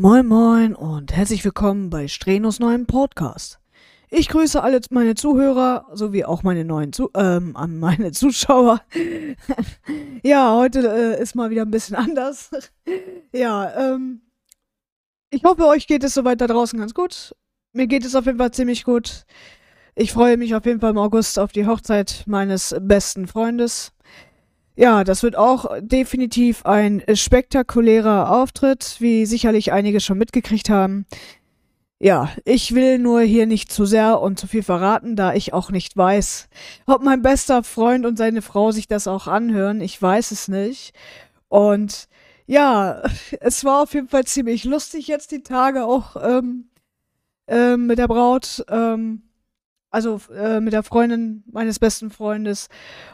Moin Moin und herzlich willkommen bei Strenos neuem Podcast. Ich grüße alle meine Zuhörer sowie auch meine neuen Zu ähm, an meine Zuschauer. ja, heute äh, ist mal wieder ein bisschen anders. ja, ähm, ich hoffe, euch geht es soweit da draußen ganz gut. Mir geht es auf jeden Fall ziemlich gut. Ich freue mich auf jeden Fall im August auf die Hochzeit meines besten Freundes. Ja, das wird auch definitiv ein spektakulärer Auftritt, wie sicherlich einige schon mitgekriegt haben. Ja, ich will nur hier nicht zu sehr und zu viel verraten, da ich auch nicht weiß, ob mein bester Freund und seine Frau sich das auch anhören. Ich weiß es nicht. Und ja, es war auf jeden Fall ziemlich lustig jetzt die Tage auch ähm, ähm, mit der Braut. Ähm, also äh, mit der Freundin meines besten Freundes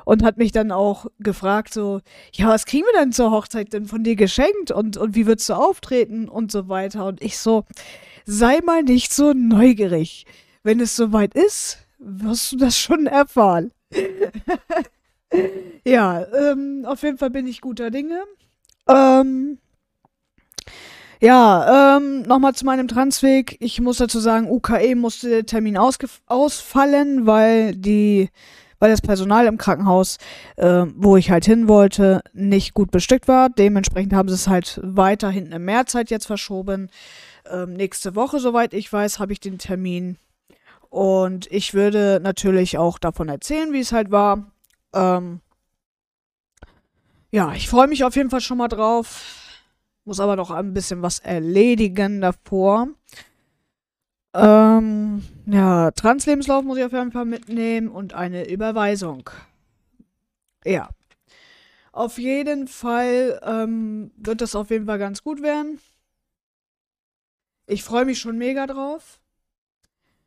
und hat mich dann auch gefragt so, ja, was kriegen wir denn zur Hochzeit denn von dir geschenkt und, und wie würdest du auftreten und so weiter und ich so, sei mal nicht so neugierig. Wenn es soweit ist, wirst du das schon erfahren. ja, ähm, auf jeden Fall bin ich guter Dinge. Ähm, ja, ähm, nochmal zu meinem Transweg. Ich muss dazu sagen, UKE musste der Termin ausfallen, weil die, weil das Personal im Krankenhaus, äh, wo ich halt hin wollte, nicht gut bestückt war. Dementsprechend haben sie es halt weiter hinten im März halt jetzt verschoben. Ähm, nächste Woche, soweit ich weiß, habe ich den Termin. Und ich würde natürlich auch davon erzählen, wie es halt war. Ähm, ja, ich freue mich auf jeden Fall schon mal drauf. Muss aber noch ein bisschen was erledigen davor. Ähm, ja, Translebenslauf muss ich auf jeden Fall mitnehmen und eine Überweisung. Ja. Auf jeden Fall ähm, wird das auf jeden Fall ganz gut werden. Ich freue mich schon mega drauf.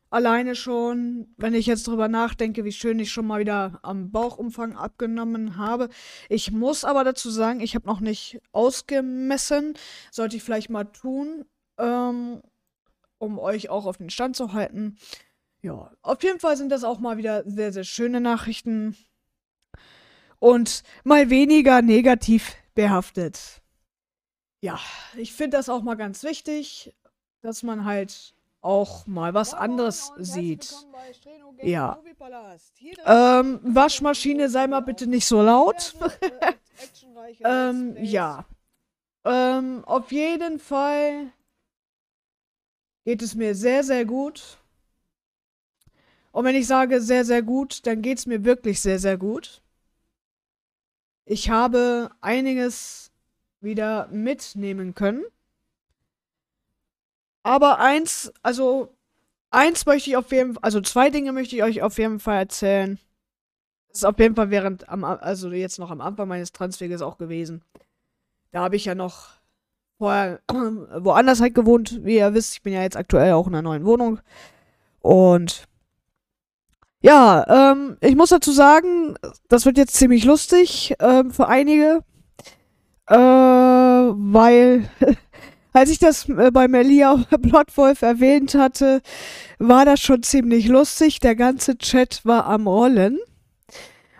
Alleine schon, wenn ich jetzt drüber nachdenke, wie schön ich schon mal wieder am Bauchumfang abgenommen habe. Ich muss aber dazu sagen, ich habe noch nicht ausgemessen. Sollte ich vielleicht mal tun, ähm, um euch auch auf den Stand zu halten. Ja, auf jeden Fall sind das auch mal wieder sehr, sehr schöne Nachrichten. Und mal weniger negativ behaftet. Ja, ich finde das auch mal ganz wichtig, dass man halt auch mal was anderes sieht. Ja. Ähm, Waschmaschine, sei mal bitte nicht so laut. ähm, ja. Ähm, auf jeden Fall geht es mir sehr, sehr gut. Und wenn ich sage sehr, sehr gut, dann geht es mir wirklich sehr, sehr gut. Ich habe einiges wieder mitnehmen können. Aber eins, also eins möchte ich auf jeden Fall, also zwei Dinge möchte ich euch auf jeden Fall erzählen. Das ist auf jeden Fall während, am, also jetzt noch am Anfang meines Transweges auch gewesen. Da habe ich ja noch vorher woanders halt gewohnt, wie ihr wisst. Ich bin ja jetzt aktuell auch in einer neuen Wohnung. Und ja, ähm, ich muss dazu sagen, das wird jetzt ziemlich lustig ähm, für einige. Äh, weil als ich das äh, bei Melia Bloodwolf erwähnt hatte, war das schon ziemlich lustig. Der ganze Chat war am Rollen.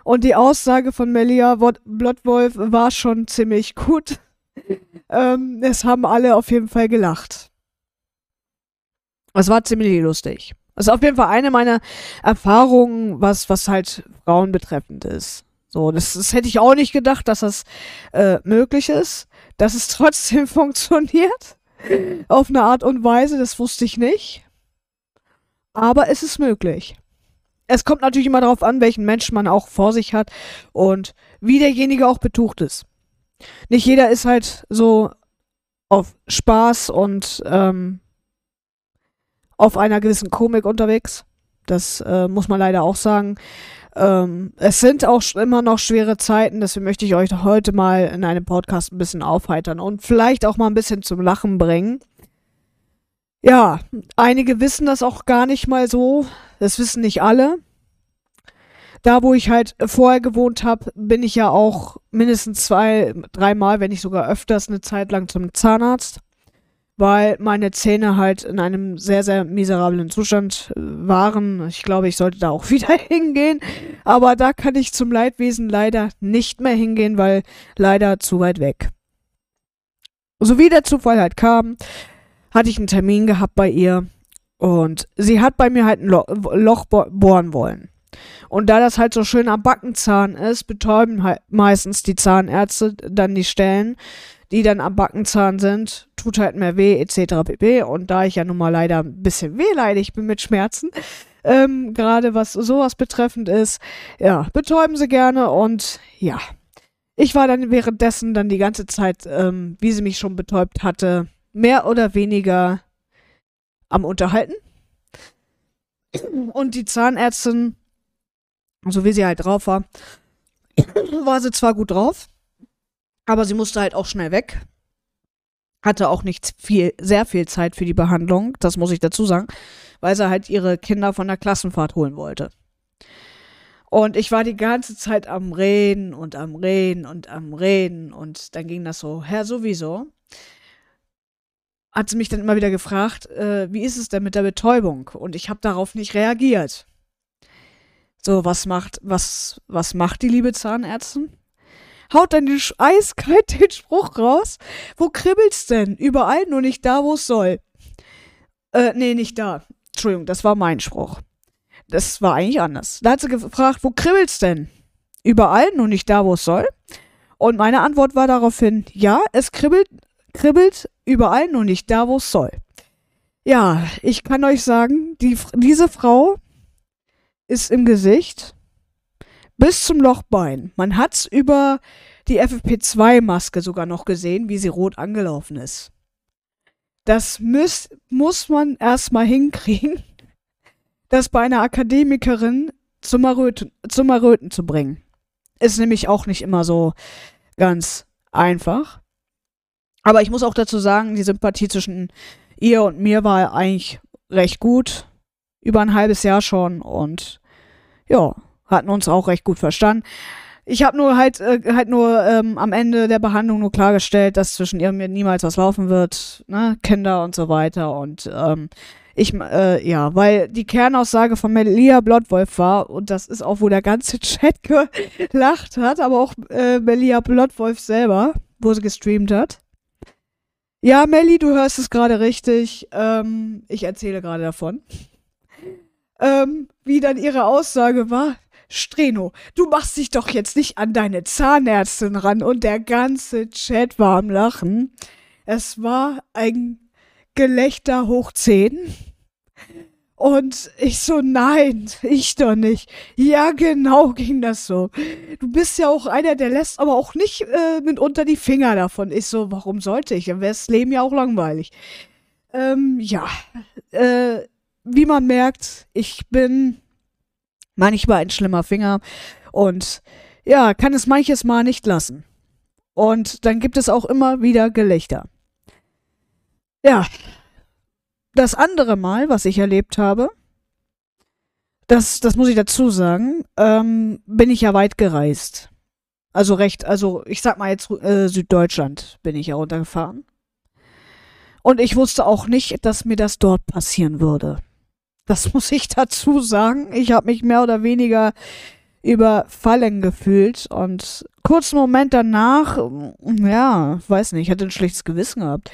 Und die Aussage von Melia Bloodwolf war schon ziemlich gut. ähm, es haben alle auf jeden Fall gelacht. Es war ziemlich lustig. Das ist auf jeden Fall eine meiner Erfahrungen, was, was halt Frauen betreffend ist. So, das, das hätte ich auch nicht gedacht, dass das äh, möglich ist dass es trotzdem funktioniert. Auf eine Art und Weise, das wusste ich nicht. Aber es ist möglich. Es kommt natürlich immer darauf an, welchen Menschen man auch vor sich hat und wie derjenige auch betucht ist. Nicht jeder ist halt so auf Spaß und ähm, auf einer gewissen Komik unterwegs. Das äh, muss man leider auch sagen. Ähm, es sind auch immer noch schwere Zeiten, deswegen möchte ich euch heute mal in einem Podcast ein bisschen aufheitern und vielleicht auch mal ein bisschen zum Lachen bringen. Ja, einige wissen das auch gar nicht mal so. Das wissen nicht alle. Da, wo ich halt vorher gewohnt habe, bin ich ja auch mindestens zwei, dreimal, wenn nicht sogar öfters, eine Zeit lang zum Zahnarzt weil meine Zähne halt in einem sehr, sehr miserablen Zustand äh, waren. Ich glaube, ich sollte da auch wieder hingehen. Aber da kann ich zum Leidwesen leider nicht mehr hingehen, weil leider zu weit weg. So wie der Zufall halt kam, hatte ich einen Termin gehabt bei ihr und sie hat bei mir halt ein Lo Loch bohren wollen. Und da das halt so schön am Backenzahn ist, betäuben halt meistens die Zahnärzte dann die Stellen, die dann am Backenzahn sind, tut halt mehr weh, etc. pp. Und da ich ja nun mal leider ein bisschen wehleidig bin mit Schmerzen, ähm, gerade was sowas betreffend ist, ja, betäuben sie gerne und ja. Ich war dann währenddessen dann die ganze Zeit, ähm, wie sie mich schon betäubt hatte, mehr oder weniger am Unterhalten. Und die Zahnärztin, so wie sie halt drauf war, war sie zwar gut drauf, aber sie musste halt auch schnell weg. Hatte auch nicht viel, sehr viel Zeit für die Behandlung, das muss ich dazu sagen, weil sie halt ihre Kinder von der Klassenfahrt holen wollte. Und ich war die ganze Zeit am Reden und am Reden und am Reden und dann ging das so, Herr sowieso. Hat sie mich dann immer wieder gefragt, äh, wie ist es denn mit der Betäubung? Und ich habe darauf nicht reagiert. So, was macht, was, was macht die liebe Zahnärztin? Haut dann den eiskalt den Spruch raus. Wo kribbelt's denn? Überall, nur nicht da, wo es soll. Äh, nee, nicht da. Entschuldigung, das war mein Spruch. Das war eigentlich anders. Da hat sie gefragt, wo kribbelt's denn? Überall, nur nicht da, wo es soll. Und meine Antwort war daraufhin, ja, es kribbelt, kribbelt überall, nur nicht da, wo es soll. Ja, ich kann euch sagen, die, diese Frau ist im Gesicht bis zum Lochbein. Man hat's über die FFP2-Maske sogar noch gesehen, wie sie rot angelaufen ist. Das müß, muss man erstmal hinkriegen, das bei einer Akademikerin zum Erröten, zum Erröten zu bringen. Ist nämlich auch nicht immer so ganz einfach. Aber ich muss auch dazu sagen, die Sympathie zwischen ihr und mir war eigentlich recht gut über ein halbes Jahr schon und ja, hatten uns auch recht gut verstanden. Ich habe nur halt, äh, halt nur ähm, am Ende der Behandlung nur klargestellt, dass zwischen ihr und mir niemals was laufen wird, ne, Kinder und so weiter und ähm, ich, äh, ja, weil die Kernaussage von Melia Bloodwolf war, und das ist auch, wo der ganze Chat gelacht hat, aber auch äh, Melia Bloodwolf selber, wo sie gestreamt hat. Ja, Melli, du hörst es gerade richtig. Ähm, ich erzähle gerade davon ähm, wie dann ihre Aussage war. Streno, du machst dich doch jetzt nicht an deine Zahnärztin ran und der ganze Chat war am Lachen. Es war ein Gelächter hoch zehn. Und ich so, nein, ich doch nicht. Ja, genau ging das so. Du bist ja auch einer, der lässt aber auch nicht äh, mitunter die Finger davon. Ich so, warum sollte ich? Dann wäre das Leben ja auch langweilig. Ähm, ja, äh, wie man merkt, ich bin manchmal ein schlimmer Finger und ja, kann es manches Mal nicht lassen. Und dann gibt es auch immer wieder Gelächter. Ja, das andere Mal, was ich erlebt habe, das, das muss ich dazu sagen, ähm, bin ich ja weit gereist. Also recht, also ich sag mal jetzt äh, Süddeutschland bin ich ja runtergefahren. Und ich wusste auch nicht, dass mir das dort passieren würde. Das muss ich dazu sagen. Ich habe mich mehr oder weniger überfallen gefühlt und kurzen Moment danach, ja, weiß nicht, ich hatte ein schlechtes Gewissen gehabt.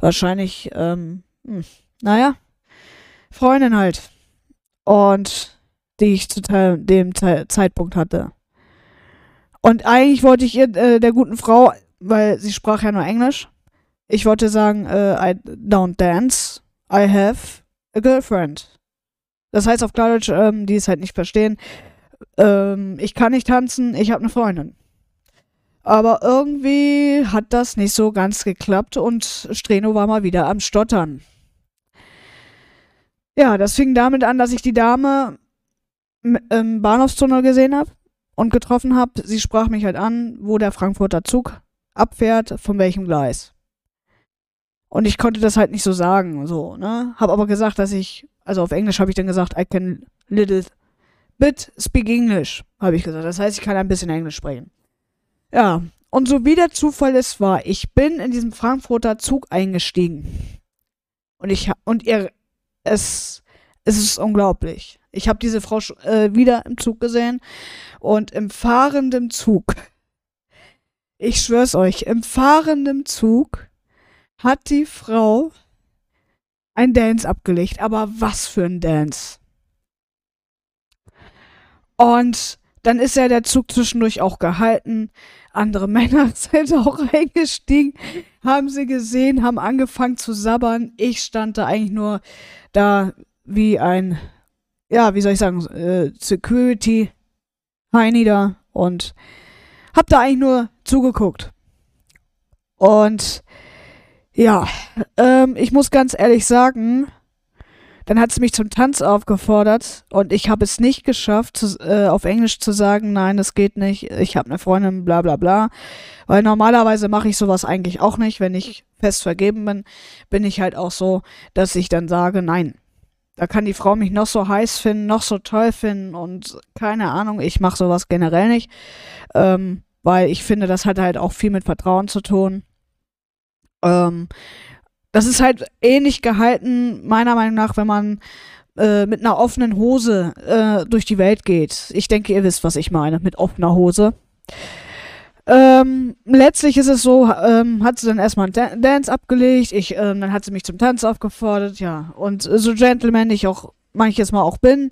Wahrscheinlich, ähm, hm, naja, Freundin halt. Und die ich zu dem Zeitpunkt hatte. Und eigentlich wollte ich ihr, äh, der guten Frau, weil sie sprach ja nur Englisch, ich wollte sagen, äh, I don't dance, I have a girlfriend. Das heißt auf Klardeutsch, ähm, die es halt nicht verstehen, ähm, ich kann nicht tanzen, ich habe eine Freundin. Aber irgendwie hat das nicht so ganz geklappt und Streno war mal wieder am Stottern. Ja, das fing damit an, dass ich die Dame im Bahnhofstunnel gesehen habe und getroffen habe. Sie sprach mich halt an, wo der Frankfurter Zug abfährt, von welchem Gleis. Und ich konnte das halt nicht so sagen, so, ne? Hab aber gesagt, dass ich also auf Englisch habe ich dann gesagt, I can little bit speak English, habe ich gesagt. Das heißt, ich kann ein bisschen Englisch sprechen. Ja, und so wie der Zufall es war, ich bin in diesem Frankfurter Zug eingestiegen. Und ich und ihr es es ist unglaublich. Ich habe diese Frau äh, wieder im Zug gesehen und im fahrenden Zug. Ich schwör's euch, im fahrenden Zug hat die Frau ein Dance abgelegt. Aber was für ein Dance. Und dann ist ja der Zug zwischendurch auch gehalten. Andere Männer sind auch eingestiegen, haben sie gesehen, haben angefangen zu sabbern. Ich stand da eigentlich nur da wie ein, ja, wie soll ich sagen, äh, Security Heini da und hab da eigentlich nur zugeguckt. Und ja, ähm, ich muss ganz ehrlich sagen, dann hat sie mich zum Tanz aufgefordert und ich habe es nicht geschafft, zu, äh, auf Englisch zu sagen, nein, das geht nicht, ich habe eine Freundin, bla bla bla. Weil normalerweise mache ich sowas eigentlich auch nicht. Wenn ich fest vergeben bin, bin ich halt auch so, dass ich dann sage, nein. Da kann die Frau mich noch so heiß finden, noch so toll finden und keine Ahnung, ich mache sowas generell nicht. Ähm, weil ich finde, das hat halt auch viel mit Vertrauen zu tun. Ähm, das ist halt ähnlich gehalten, meiner Meinung nach, wenn man äh, mit einer offenen Hose äh, durch die Welt geht. Ich denke, ihr wisst, was ich meine mit offener Hose. Ähm, letztlich ist es so, ähm, hat sie dann erstmal einen Dance abgelegt, ich, ähm, dann hat sie mich zum Tanz aufgefordert, ja. Und so Gentleman ich auch manches Mal auch bin,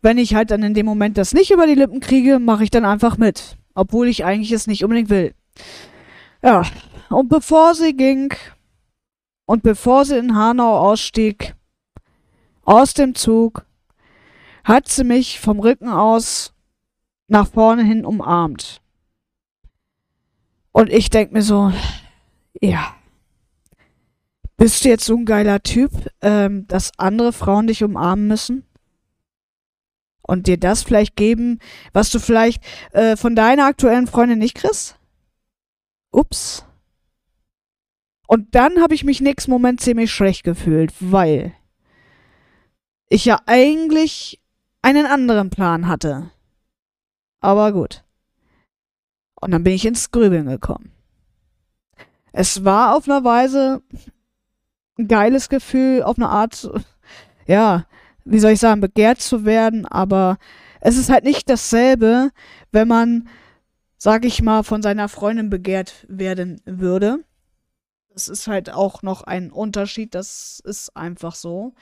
wenn ich halt dann in dem Moment das nicht über die Lippen kriege, mache ich dann einfach mit. Obwohl ich eigentlich es nicht unbedingt will. Ja. Und bevor sie ging, und bevor sie in Hanau ausstieg, aus dem Zug, hat sie mich vom Rücken aus nach vorne hin umarmt. Und ich denk mir so, ja, bist du jetzt so ein geiler Typ, ähm, dass andere Frauen dich umarmen müssen? Und dir das vielleicht geben, was du vielleicht äh, von deiner aktuellen Freundin nicht kriegst? Ups. Und dann habe ich mich nächsten Moment ziemlich schlecht gefühlt, weil ich ja eigentlich einen anderen Plan hatte. Aber gut. Und dann bin ich ins Grübeln gekommen. Es war auf einer Weise ein geiles Gefühl, auf eine Art, ja, wie soll ich sagen, begehrt zu werden, aber es ist halt nicht dasselbe, wenn man, sag ich mal, von seiner Freundin begehrt werden würde. Das ist halt auch noch ein Unterschied, das ist einfach so.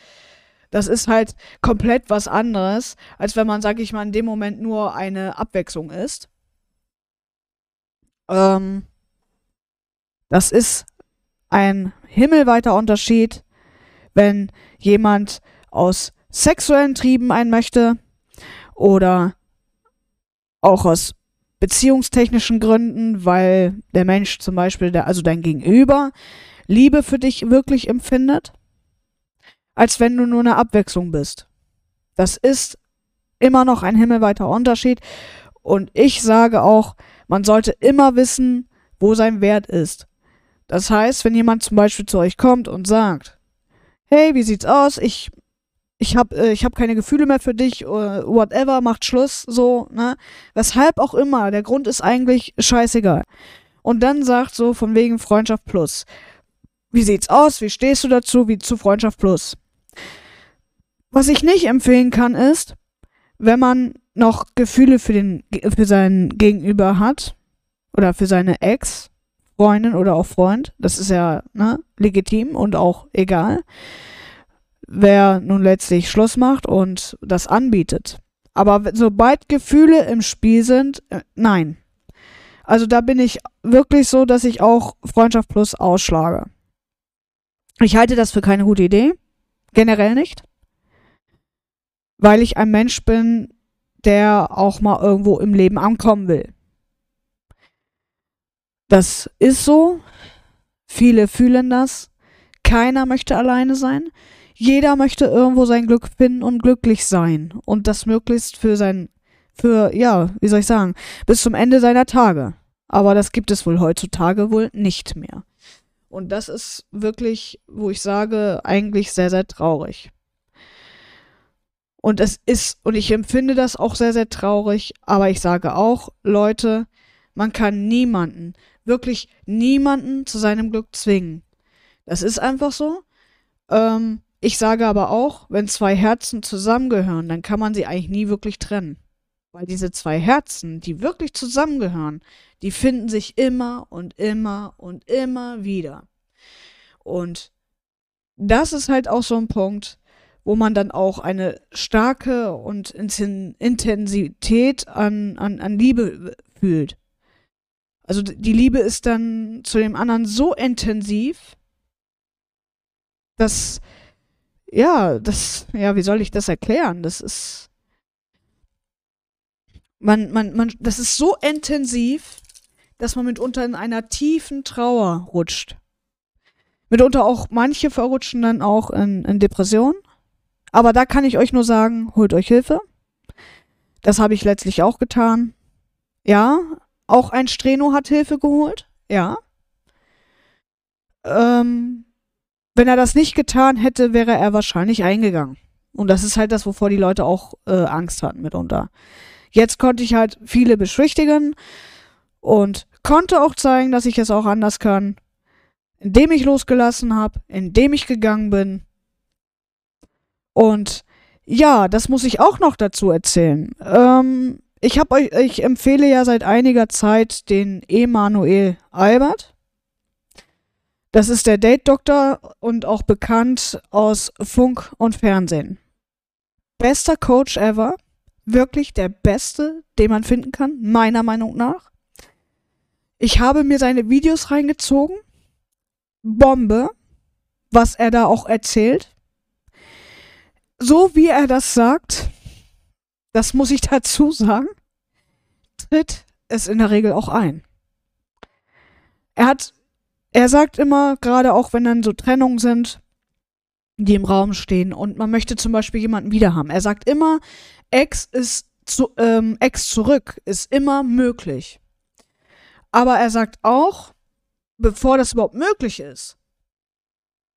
Das ist halt komplett was anderes, als wenn man, sag ich mal, in dem Moment nur eine Abwechslung ist. Ähm, das ist ein himmelweiter Unterschied, wenn jemand aus sexuellen Trieben ein möchte oder auch aus beziehungstechnischen Gründen, weil der Mensch zum Beispiel, der, also dein Gegenüber, Liebe für dich wirklich empfindet, als wenn du nur eine Abwechslung bist. Das ist immer noch ein himmelweiter Unterschied. Und ich sage auch, man sollte immer wissen, wo sein Wert ist. Das heißt, wenn jemand zum Beispiel zu euch kommt und sagt, hey, wie sieht's aus? Ich ich habe äh, ich hab keine Gefühle mehr für dich, äh, whatever, macht Schluss, so, ne? Weshalb auch immer, der Grund ist eigentlich scheißegal. Und dann sagt so von wegen Freundschaft plus. Wie sieht's aus? Wie stehst du dazu? Wie zu Freundschaft plus? Was ich nicht empfehlen kann, ist, wenn man noch Gefühle für den für seinen Gegenüber hat oder für seine Ex, Freundin oder auch Freund, das ist ja ne, legitim und auch egal wer nun letztlich Schluss macht und das anbietet. Aber sobald Gefühle im Spiel sind, äh, nein. Also da bin ich wirklich so, dass ich auch Freundschaft Plus ausschlage. Ich halte das für keine gute Idee. Generell nicht. Weil ich ein Mensch bin, der auch mal irgendwo im Leben ankommen will. Das ist so. Viele fühlen das. Keiner möchte alleine sein jeder möchte irgendwo sein Glück finden und glücklich sein. Und das möglichst für sein, für, ja, wie soll ich sagen, bis zum Ende seiner Tage. Aber das gibt es wohl heutzutage wohl nicht mehr. Und das ist wirklich, wo ich sage, eigentlich sehr, sehr traurig. Und es ist, und ich empfinde das auch sehr, sehr traurig, aber ich sage auch, Leute, man kann niemanden, wirklich niemanden zu seinem Glück zwingen. Das ist einfach so. Ähm, ich sage aber auch, wenn zwei Herzen zusammengehören, dann kann man sie eigentlich nie wirklich trennen. Weil diese zwei Herzen, die wirklich zusammengehören, die finden sich immer und immer und immer wieder. Und das ist halt auch so ein Punkt, wo man dann auch eine starke und Intensität an, an, an Liebe fühlt. Also die Liebe ist dann zu dem anderen so intensiv, dass, ja, das, ja, wie soll ich das erklären? Das ist, man, man, man, das ist so intensiv, dass man mitunter in einer tiefen Trauer rutscht. Mitunter auch manche verrutschen dann auch in, in Depressionen. Aber da kann ich euch nur sagen, holt euch Hilfe. Das habe ich letztlich auch getan. Ja, auch ein Streno hat Hilfe geholt. Ja. Ähm, wenn er das nicht getan hätte, wäre er wahrscheinlich eingegangen. Und das ist halt das, wovor die Leute auch äh, Angst hatten mitunter. Jetzt konnte ich halt viele beschwichtigen und konnte auch zeigen, dass ich es auch anders kann, indem ich losgelassen habe, indem ich gegangen bin. Und ja, das muss ich auch noch dazu erzählen. Ähm, ich habe euch, ich empfehle ja seit einiger Zeit den Emanuel Albert. Das ist der Date-Doktor und auch bekannt aus Funk und Fernsehen. Bester Coach ever. Wirklich der beste, den man finden kann, meiner Meinung nach. Ich habe mir seine Videos reingezogen. Bombe, was er da auch erzählt. So wie er das sagt, das muss ich dazu sagen, tritt es in der Regel auch ein. Er hat, er sagt immer, gerade auch wenn dann so Trennungen sind, die im Raum stehen und man möchte zum Beispiel jemanden wieder haben. Er sagt immer, Ex ist zu, ähm, Ex zurück ist immer möglich. Aber er sagt auch, bevor das überhaupt möglich ist,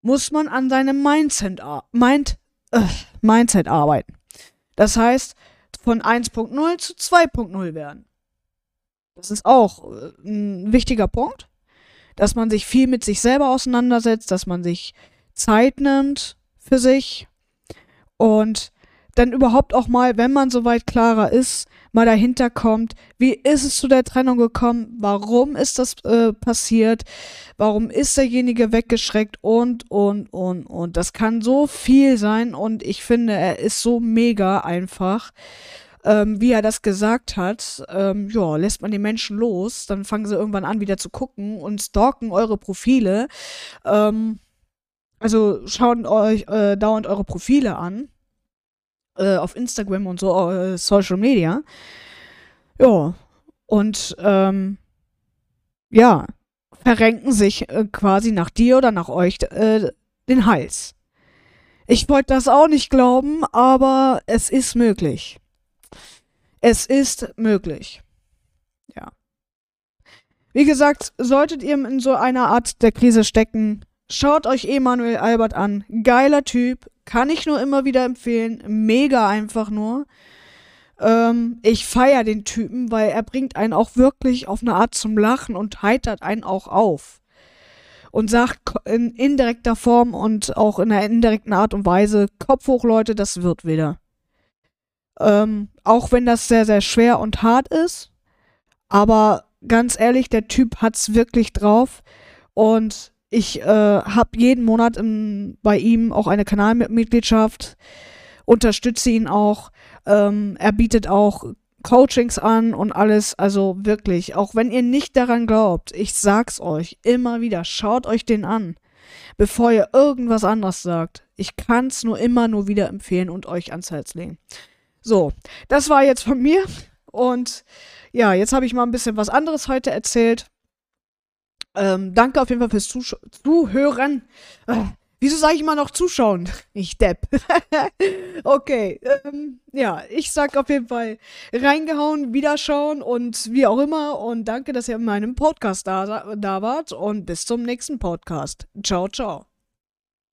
muss man an seinem Mindset, Mind, äh, Mindset arbeiten. Das heißt, von 1.0 zu 2.0 werden. Das ist auch äh, ein wichtiger Punkt, dass man sich viel mit sich selber auseinandersetzt, dass man sich Zeit nimmt für sich und dann überhaupt auch mal, wenn man soweit klarer ist, mal dahinter kommt, wie ist es zu der Trennung gekommen, warum ist das äh, passiert, warum ist derjenige weggeschreckt und, und, und, und. Das kann so viel sein und ich finde, er ist so mega einfach. Ähm, wie er das gesagt hat, ähm, ja, lässt man die Menschen los, dann fangen sie irgendwann an, wieder zu gucken und stalken eure Profile. Ähm, also schauen euch äh, dauernd eure Profile an äh, auf Instagram und so, äh, Social Media. Ja, und ähm, ja, verrenken sich äh, quasi nach dir oder nach euch äh, den Hals. Ich wollte das auch nicht glauben, aber es ist möglich. Es ist möglich. Ja. Wie gesagt, solltet ihr in so einer Art der Krise stecken, schaut euch Emanuel Albert an. Geiler Typ, kann ich nur immer wieder empfehlen. Mega einfach nur. Ähm, ich feiere den Typen, weil er bringt einen auch wirklich auf eine Art zum Lachen und heitert einen auch auf. Und sagt in indirekter Form und auch in einer indirekten Art und Weise, Kopf hoch, Leute, das wird wieder. Ähm, auch wenn das sehr, sehr schwer und hart ist. Aber ganz ehrlich, der Typ hat's wirklich drauf. Und ich äh, habe jeden Monat im, bei ihm auch eine Kanalmitgliedschaft, unterstütze ihn auch. Ähm, er bietet auch Coachings an und alles. Also wirklich, auch wenn ihr nicht daran glaubt, ich sag's euch immer wieder, schaut euch den an, bevor ihr irgendwas anderes sagt. Ich kann's nur immer nur wieder empfehlen und euch ans Herz legen. So, das war jetzt von mir und ja, jetzt habe ich mal ein bisschen was anderes heute erzählt. Ähm, danke auf jeden Fall fürs Zusch Zuhören. Äh, wieso sage ich immer noch zuschauen? Ich Depp. okay. Ähm, ja, ich sag auf jeden Fall reingehauen, wiederschauen und wie auch immer. Und danke, dass ihr in meinem Podcast da, da wart. Und bis zum nächsten Podcast. Ciao, ciao.